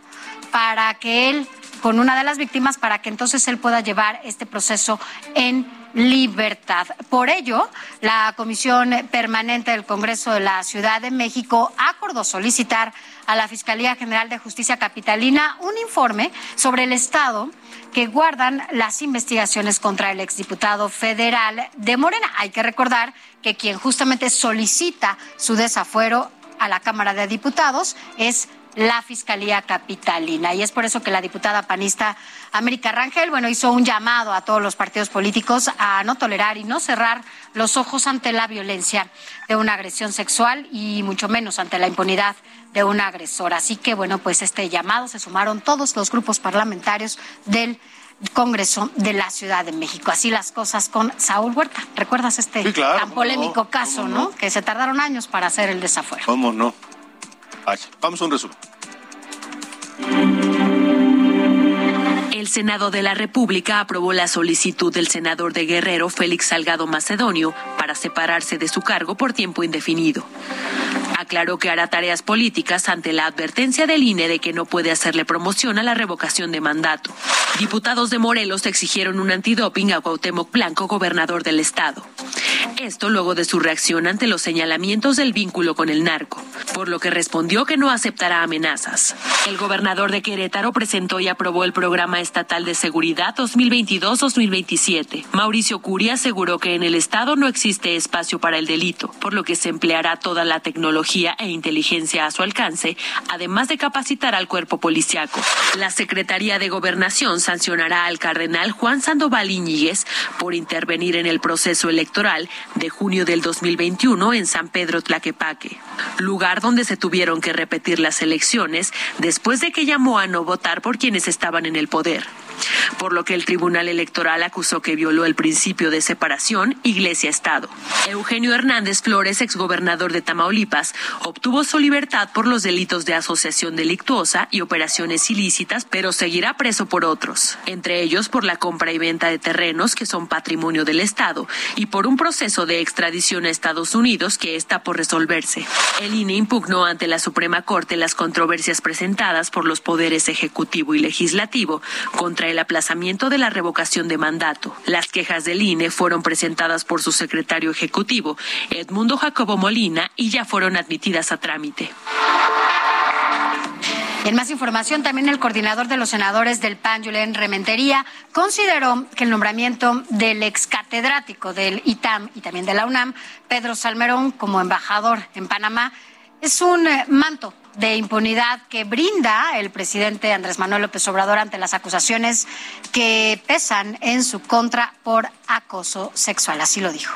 [SPEAKER 3] para que él, con una de las víctimas, para que entonces él pueda llevar este proceso en libertad. Por ello, la Comisión Permanente del Congreso de la Ciudad de México acordó solicitar a la Fiscalía General de Justicia Capitalina un informe sobre el estado que guardan las investigaciones contra el exdiputado federal de Morena. Hay que recordar que quien justamente solicita su desafuero a la Cámara de Diputados es la Fiscalía Capitalina. Y es por eso que la diputada panista América Rangel, bueno, hizo un llamado a todos los partidos políticos a no tolerar y no cerrar los ojos ante la violencia de una agresión sexual y mucho menos ante la impunidad de un agresor. Así que, bueno, pues este llamado se sumaron todos los grupos parlamentarios del Congreso de la Ciudad de México. Así las cosas con Saúl Huerta. ¿Recuerdas este tan polémico caso, no? Que se tardaron años para hacer el desafuero.
[SPEAKER 2] ¿Cómo no? Vamos a un resumen.
[SPEAKER 12] El Senado de la República aprobó la solicitud del senador de Guerrero, Félix Salgado Macedonio, para separarse de su cargo por tiempo indefinido. Aclaró que hará tareas políticas ante la advertencia del INE de que no puede hacerle promoción a la revocación de mandato. Diputados de Morelos exigieron un antidoping a Cuauhtémoc Blanco, gobernador del estado. Esto luego de su reacción ante los señalamientos del vínculo con el narco, por lo que respondió que no aceptará amenazas. El gobernador de Querétaro presentó y aprobó el programa estatal de seguridad 2022-2027. Mauricio Curia aseguró que en el estado no existe espacio para el delito, por lo que se empleará toda la tecnología e inteligencia a su alcance, además de capacitar al cuerpo policiaco. La Secretaría de Gobernación sancionará al cardenal Juan Sandoval Iñiguez por intervenir en el proceso electoral de junio del 2021 en San Pedro Tlaquepaque, lugar donde se tuvieron que repetir las elecciones después de que llamó a no votar por quienes estaban en el poder por lo que el Tribunal Electoral acusó que violó el principio de separación Iglesia-Estado. Eugenio Hernández Flores, exgobernador de Tamaulipas, obtuvo su libertad por los delitos de asociación delictuosa y operaciones ilícitas, pero seguirá preso por otros, entre ellos por la compra y venta de terrenos que son patrimonio del Estado y por un proceso de extradición a Estados Unidos que está por resolverse. El INE impugnó ante la Suprema Corte las controversias presentadas por los poderes ejecutivo y legislativo contra el aplazamiento de la revocación de mandato. Las quejas del INE fueron presentadas por su secretario ejecutivo, Edmundo Jacobo Molina, y ya fueron admitidas a trámite.
[SPEAKER 3] En más información, también el coordinador de los senadores del PAN, Julián Rementería, consideró que el nombramiento del ex catedrático del ITAM y también de la UNAM, Pedro Salmerón, como embajador en Panamá, es un eh, manto de impunidad que brinda el presidente Andrés Manuel López Obrador ante las acusaciones que pesan en su contra por acoso sexual. Así lo dijo.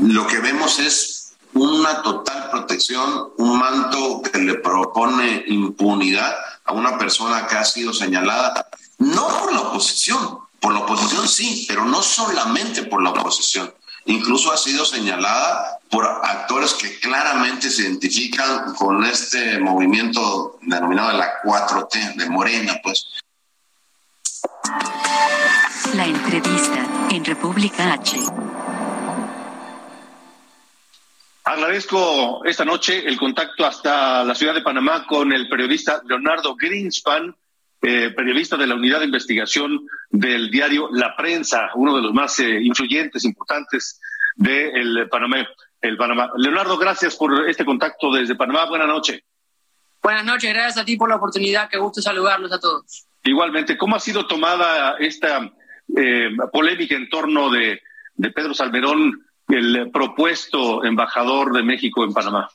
[SPEAKER 13] Lo que vemos es una total protección, un manto que le propone impunidad a una persona que ha sido señalada, no por la oposición, por la oposición sí, pero no solamente por la oposición. Incluso ha sido señalada por actores que claramente se identifican con este movimiento denominado de la 4T, de Morena, pues.
[SPEAKER 1] La entrevista en República H.
[SPEAKER 5] Agradezco esta noche el contacto hasta la ciudad de Panamá con el periodista Leonardo Greenspan, eh, periodista de la unidad de investigación del diario La Prensa, uno de los más eh, influyentes, importantes del Panamá, el Panamá. Leonardo, gracias por este contacto desde Panamá. Buenas noches.
[SPEAKER 14] Buenas noches, gracias a ti por la oportunidad. Qué gusto saludarlos a todos.
[SPEAKER 5] Igualmente, ¿cómo ha sido tomada esta eh, polémica en torno de, de Pedro Salmerón? el propuesto embajador de México en Panamá?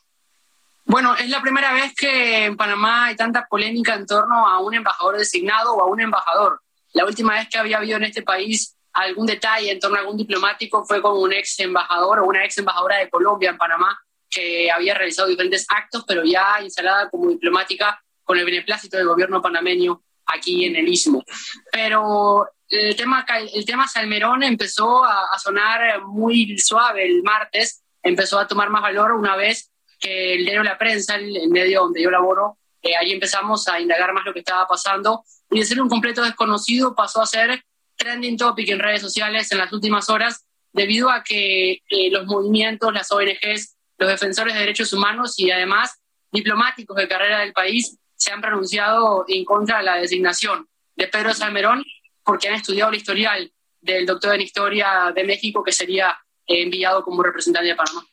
[SPEAKER 14] Bueno, es la primera vez que en Panamá hay tanta polémica en torno a un embajador designado o a un embajador. La última vez que había habido en este país algún detalle en torno a algún diplomático fue con un ex embajador o una ex embajadora de Colombia en Panamá que había realizado diferentes actos, pero ya instalada como diplomática con el beneplácito del gobierno panameño aquí en el Istmo. Pero el tema, el tema Salmerón empezó a, sonar muy suave el martes, empezó a tomar más valor una vez el diario La Prensa, el, medio donde yo laboro, eh, ahí empezamos a indagar más lo que estaba pasando y de ser un completo desconocido pasó a ser trending topic en redes sociales en las últimas horas debido a que eh, los movimientos, las ONGs, los defensores de derechos humanos y además diplomáticos de carrera del país se han pronunciado en contra de la designación de Pedro Salmerón porque han estudiado el historial del doctor en historia de México que sería eh, enviado como representante de Panamá.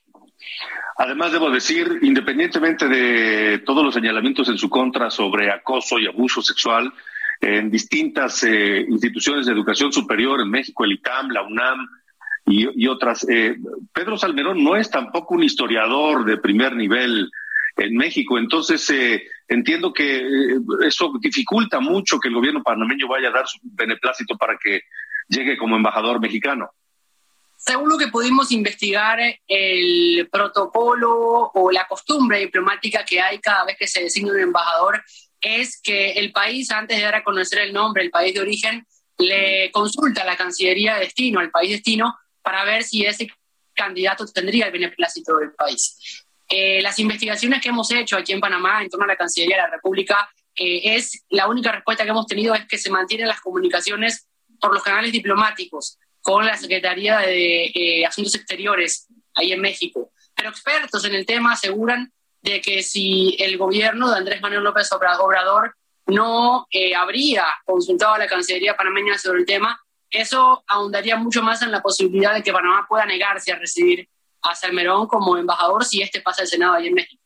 [SPEAKER 5] Además, debo decir, independientemente de todos los señalamientos en su contra sobre acoso y abuso sexual en distintas eh, instituciones de educación superior en México, el ITAM, la UNAM y, otras, eh, Pedro Salmerón no es tampoco un historiador de primer nivel en México. Entonces, eh, entiendo que eh, eso dificulta mucho que el gobierno panameño vaya a dar su beneplácito para que llegue como embajador mexicano.
[SPEAKER 14] Según lo que pudimos investigar, el protocolo o la costumbre diplomática que hay cada vez que se designa un embajador es que el país, antes de dar a conocer el nombre, el país de origen, le consulta a la Cancillería de destino, al país destino, para ver si ese candidato tendría el beneplácito del país. Eh, las investigaciones que hemos hecho aquí en Panamá en torno a la Cancillería de la República eh, es la única respuesta que hemos tenido es que se mantienen las comunicaciones por los canales diplomáticos con la Secretaría de eh, Asuntos Exteriores ahí en México. Pero expertos en el tema aseguran de que si el gobierno de Andrés Manuel López Obrador no habría consultado a la Cancillería panameña sobre el tema, eso ahondaría mucho más en la posibilidad de que Panamá pueda negarse a recibir a Salmerón como embajador si este pasa el Senado ahí en México.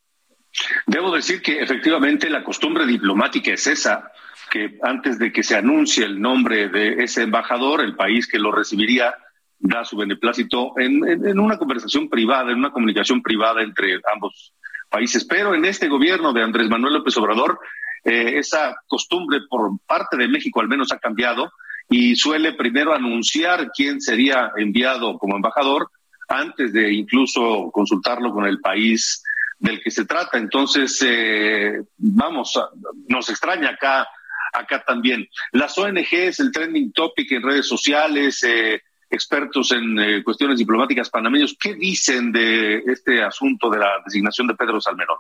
[SPEAKER 5] Debo decir que efectivamente la costumbre diplomática es esa, que antes de que se anuncie el nombre de ese embajador, el país que lo recibiría da su beneplácito en, una conversación privada, en una comunicación privada entre ambos países. Pero en este gobierno de Andrés Manuel López Obrador, eh, esa costumbre por parte de México al menos ha cambiado y suele primero anunciar quién sería enviado como embajador antes de incluso consultarlo con el país del que se trata. Entonces, eh, vamos, nos extraña acá, acá también. Las ONGs, el trending topic en redes sociales, eh, expertos en eh, cuestiones diplomáticas panameños, ¿qué dicen de este asunto de la designación de Pedro Salmerón?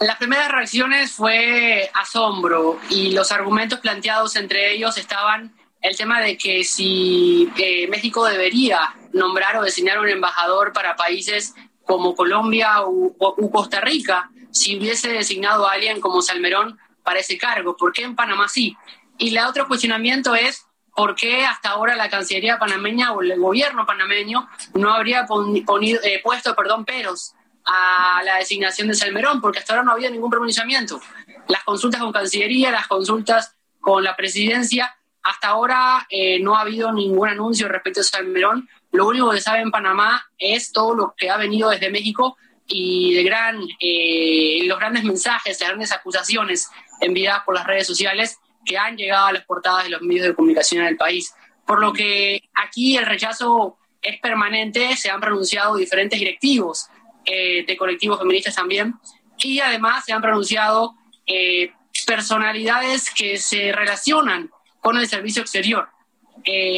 [SPEAKER 14] Las primeras reacciones fue asombro y los argumentos planteados entre ellos estaban el tema de que si México debería nombrar o designar un embajador para países como Colombia u, Costa Rica, si hubiese designado a alguien como Salmerón para ese cargo. ¿Por qué en Panamá sí? Y el otro cuestionamiento es por qué hasta ahora la Cancillería panameña o el gobierno panameño no habría eh, puesto perdón, peros a la designación de Salmerón, porque hasta ahora no había ningún pronunciamiento. Las consultas con Cancillería, las consultas con la presidencia, hasta ahora eh, no ha habido ningún anuncio respecto a Salmerón, lo único que sabe en Panamá es todo lo que ha venido desde México y de gran, eh, los grandes mensajes, las grandes acusaciones enviadas por las redes sociales que han llegado a las portadas de los medios de comunicación en el país. Por lo que aquí el rechazo es permanente, se han pronunciado diferentes directivos eh, de colectivos feministas también, y además se han pronunciado eh, personalidades que se relacionan con el servicio exterior.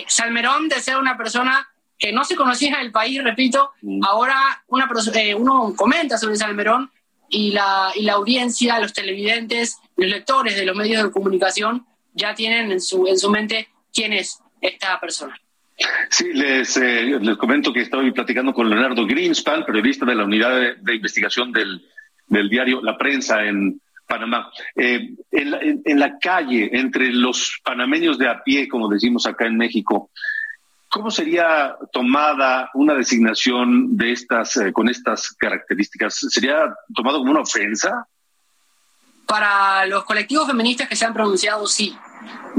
[SPEAKER 14] Salmerón, de ser una persona que no se conocía en el país, repito, mm. ahora una, eh, uno comenta sobre Salmerón y la, y la audiencia, los televidentes, los lectores de los medios de comunicación ya tienen en su, en su mente quién es. esta persona.
[SPEAKER 2] Sí, les, eh, les comento que estoy platicando con Leonardo Greenspan, periodista de la unidad de, de investigación del, del, diario La Prensa en Panamá. Eh, en, la, en, en, la, calle, entre los panameños de a pie, como decimos acá en México, ¿cómo sería tomada una designación de estas, eh, con estas características? ¿Sería tomado como una ofensa?
[SPEAKER 14] Para los colectivos feministas que se han pronunciado, sí.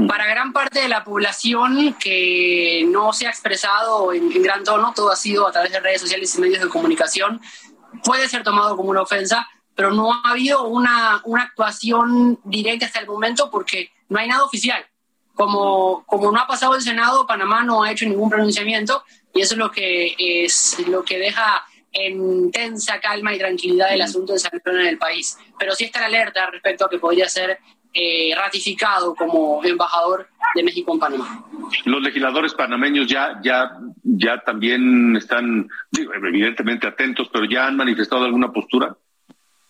[SPEAKER 14] Para gran parte de la población que no se ha expresado en, en, gran tono, todo ha sido a través de redes sociales y medios de comunicación, puede ser tomado como una ofensa, pero no ha habido una, una actuación directa hasta el momento porque no hay nada oficial. Como, como no ha pasado el Senado, Panamá no ha hecho ningún pronunciamiento y eso es lo que, es lo que deja en tensa calma y tranquilidad el asunto de salud en el país. Pero sí está en alerta respecto a que podría ser eh, ratificado como embajador de México en Panamá.
[SPEAKER 2] Los legisladores panameños ya, ya, ya también están, digo, evidentemente atentos, pero ya han manifestado alguna postura.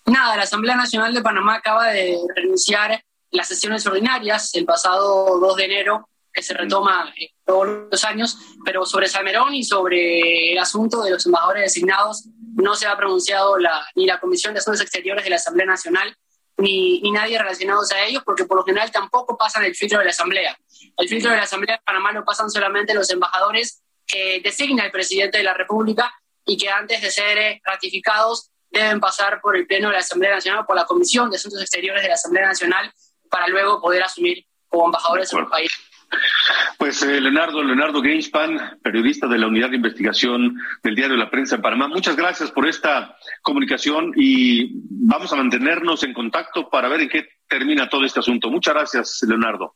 [SPEAKER 14] Nada, la Asamblea Nacional de Panamá acaba de renunciar las sesiones ordinarias el pasado 2 de enero, que se retoma eh, todos los años, pero sobre Salmerón y sobre el asunto de los embajadores designados no se ha pronunciado la, ni la Comisión de Asuntos Exteriores de la Asamblea Nacional ni, ni, nadie relacionados a ellos, porque por lo general tampoco pasan el filtro de la Asamblea. El filtro de la Asamblea de Panamá lo pasan solamente los embajadores que designa el presidente de la República y que antes de ser ratificados deben pasar por el Pleno de la Asamblea Nacional, por la Comisión de Asuntos Exteriores de la Asamblea Nacional, para luego poder asumir como embajadores en el país.
[SPEAKER 2] Pues eh, Leonardo, Leonardo Gainspan, periodista de la Unidad de Investigación del Diario de la Prensa en Panamá, muchas gracias por esta comunicación y vamos a mantenernos en contacto para ver en qué termina todo este asunto. Muchas gracias, Leonardo.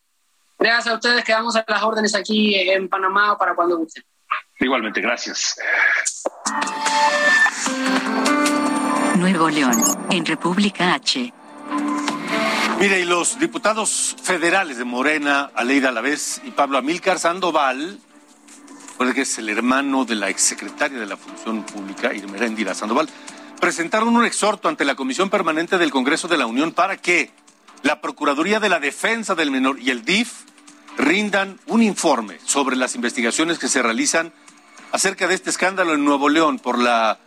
[SPEAKER 14] Gracias a ustedes, quedamos a las órdenes aquí en Panamá para cuando gusten.
[SPEAKER 2] Igualmente, gracias.
[SPEAKER 1] Nuevo León, en República H.
[SPEAKER 2] Mire, y los diputados federales de Morena, Aleida Alavés y Pablo Amílcar Sandoval, que es el hermano de la exsecretaria de la Función Pública, Irmerendira Sandoval, presentaron un exhorto ante la Comisión Permanente del Congreso de la Unión para que la Procuraduría de la Defensa del Menor y el DIF rindan un informe sobre las investigaciones que se realizan acerca de este escándalo en Nuevo León por la,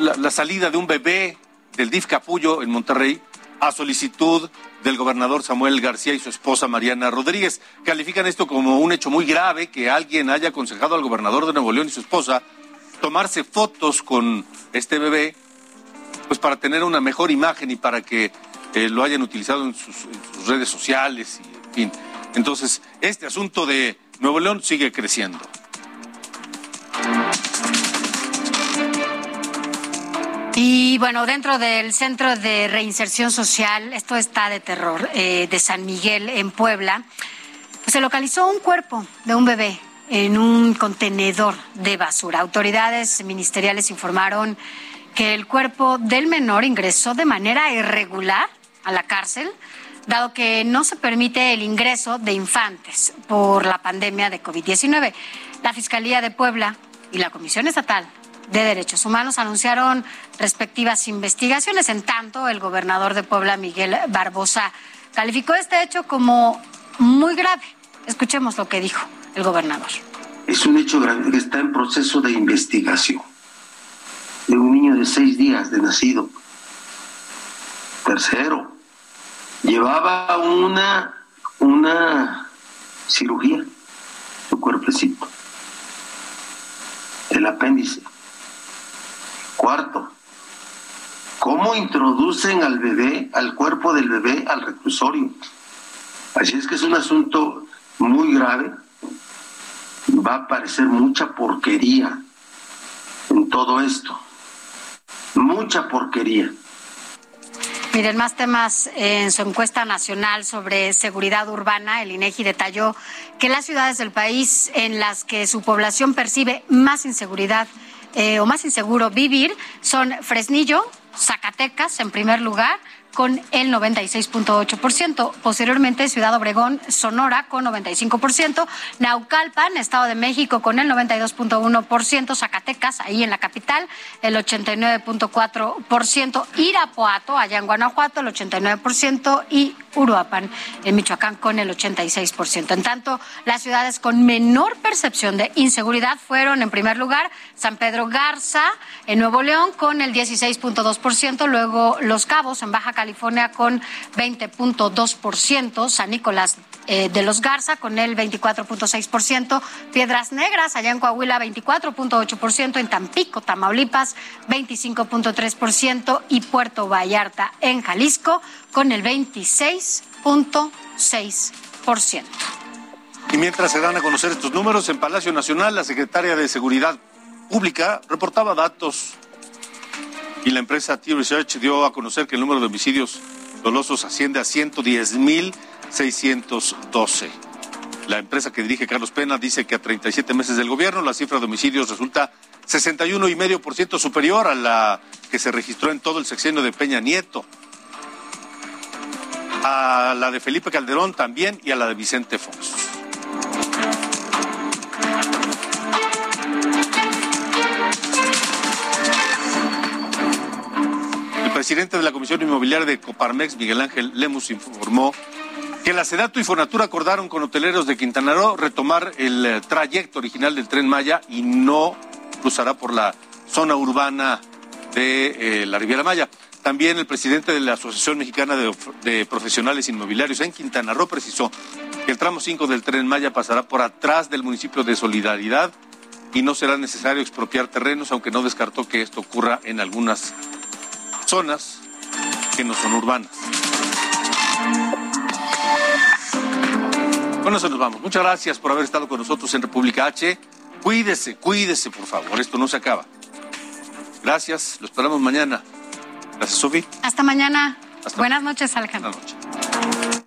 [SPEAKER 2] la salida de un bebé del DIF Capullo en Monterrey a solicitud del gobernador Samuel García y su esposa Mariana Rodríguez. Califican esto como un hecho muy grave que alguien haya aconsejado al gobernador de Nuevo León y su esposa tomarse fotos con este bebé, pues para tener una mejor imagen y para que eh, lo hayan utilizado en sus, en sus redes sociales y en fin. Entonces, este asunto de Nuevo León sigue creciendo.
[SPEAKER 3] Y bueno, dentro del Centro de Reinserción Social, esto está de terror, eh, de San Miguel en Puebla, pues se localizó un cuerpo de un bebé en un contenedor de basura. Autoridades ministeriales informaron que el cuerpo del menor ingresó de manera irregular a la cárcel, dado que no se permite el ingreso de infantes por la pandemia de COVID-19. La Fiscalía de Puebla y la Comisión Estatal de Derechos Humanos anunciaron respectivas investigaciones. En tanto, el gobernador de Puebla, Miguel Barbosa, calificó este hecho como muy grave. Escuchemos lo que dijo el gobernador.
[SPEAKER 15] Es un hecho grave que está en proceso de investigación. De un niño de seis días de nacido. Tercero, llevaba una, una cirugía, su cuerpecito, el apéndice. Cuarto, ¿cómo introducen al bebé, al cuerpo del bebé, al reclusorio? Así es que es un asunto muy grave. Va a aparecer mucha porquería en todo esto. Mucha porquería.
[SPEAKER 3] Miren, más temas en su encuesta nacional sobre seguridad urbana, el INEGI detalló que las ciudades del país en las que su población percibe más inseguridad eh, o más inseguro vivir son Fresnillo, Zacatecas en primer lugar, con el 96.8%. Posteriormente, Ciudad Obregón, Sonora con 95%, Naucalpan, Estado de México con el 92.1%, Zacatecas, ahí en la capital, el 89.4%, Irapuato, allá en Guanajuato, el 89% y Uruapan, en Michoacán, con el 86%. En tanto, las ciudades con menor percepción de inseguridad fueron, en primer lugar, San Pedro Garza, en Nuevo León, con el 16.2%, luego Los Cabos, en Baja California, con 20.2%, San Nicolás eh, de los Garza, con el 24.6%, Piedras Negras, allá en Coahuila, 24.8%, en Tampico, Tamaulipas, 25.3% y Puerto Vallarta, en Jalisco, con el 26.6%.
[SPEAKER 2] Y mientras se dan a conocer estos números, en Palacio Nacional, la secretaria de Seguridad Pública reportaba datos y la empresa T-Research dio a conocer que el número de homicidios dolosos asciende a 110.612. La empresa que dirige Carlos Pena dice que a 37 meses del gobierno la cifra de homicidios resulta 61,5% superior a la que se registró en todo el sexenio de Peña Nieto a la de Felipe Calderón también y a la de Vicente Fox. Presidente de la Comisión Inmobiliaria de Coparmex, Miguel Ángel Lemus, informó que la Sedato y Fonatura acordaron con hoteleros de Quintana Roo retomar el eh, trayecto original del tren Maya y no cruzará por la zona urbana de eh, la Riviera Maya. También el presidente de la Asociación Mexicana de, de, Profesionales Inmobiliarios en Quintana Roo precisó que el tramo 5 del tren Maya pasará por atrás del municipio de Solidaridad y no será necesario expropiar terrenos, aunque no descartó que esto ocurra en algunas zonas que no son urbanas. Con eso nos vamos. Muchas gracias por haber estado con nosotros en República H. Cuídese, cuídese, por favor. Esto no se acaba. Gracias. Lo esperamos mañana. Gracias, Sofi.
[SPEAKER 3] Hasta mañana. Buenas noches, Alejandro.
[SPEAKER 2] Buenas noches.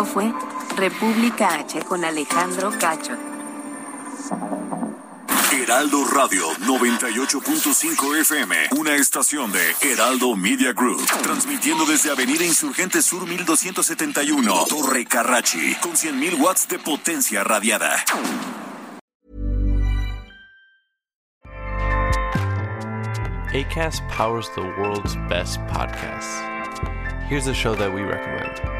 [SPEAKER 16] Esto fue República H con Alejandro Cacho.
[SPEAKER 7] Heraldo Radio 98.5 FM, una estación de Heraldo Media Group, transmitiendo desde Avenida Insurgente Sur 1271, Torre Carrachi, con 100.000 watts de potencia radiada.
[SPEAKER 17] ACAST powers the world's best podcasts. Here's a show that we recommend.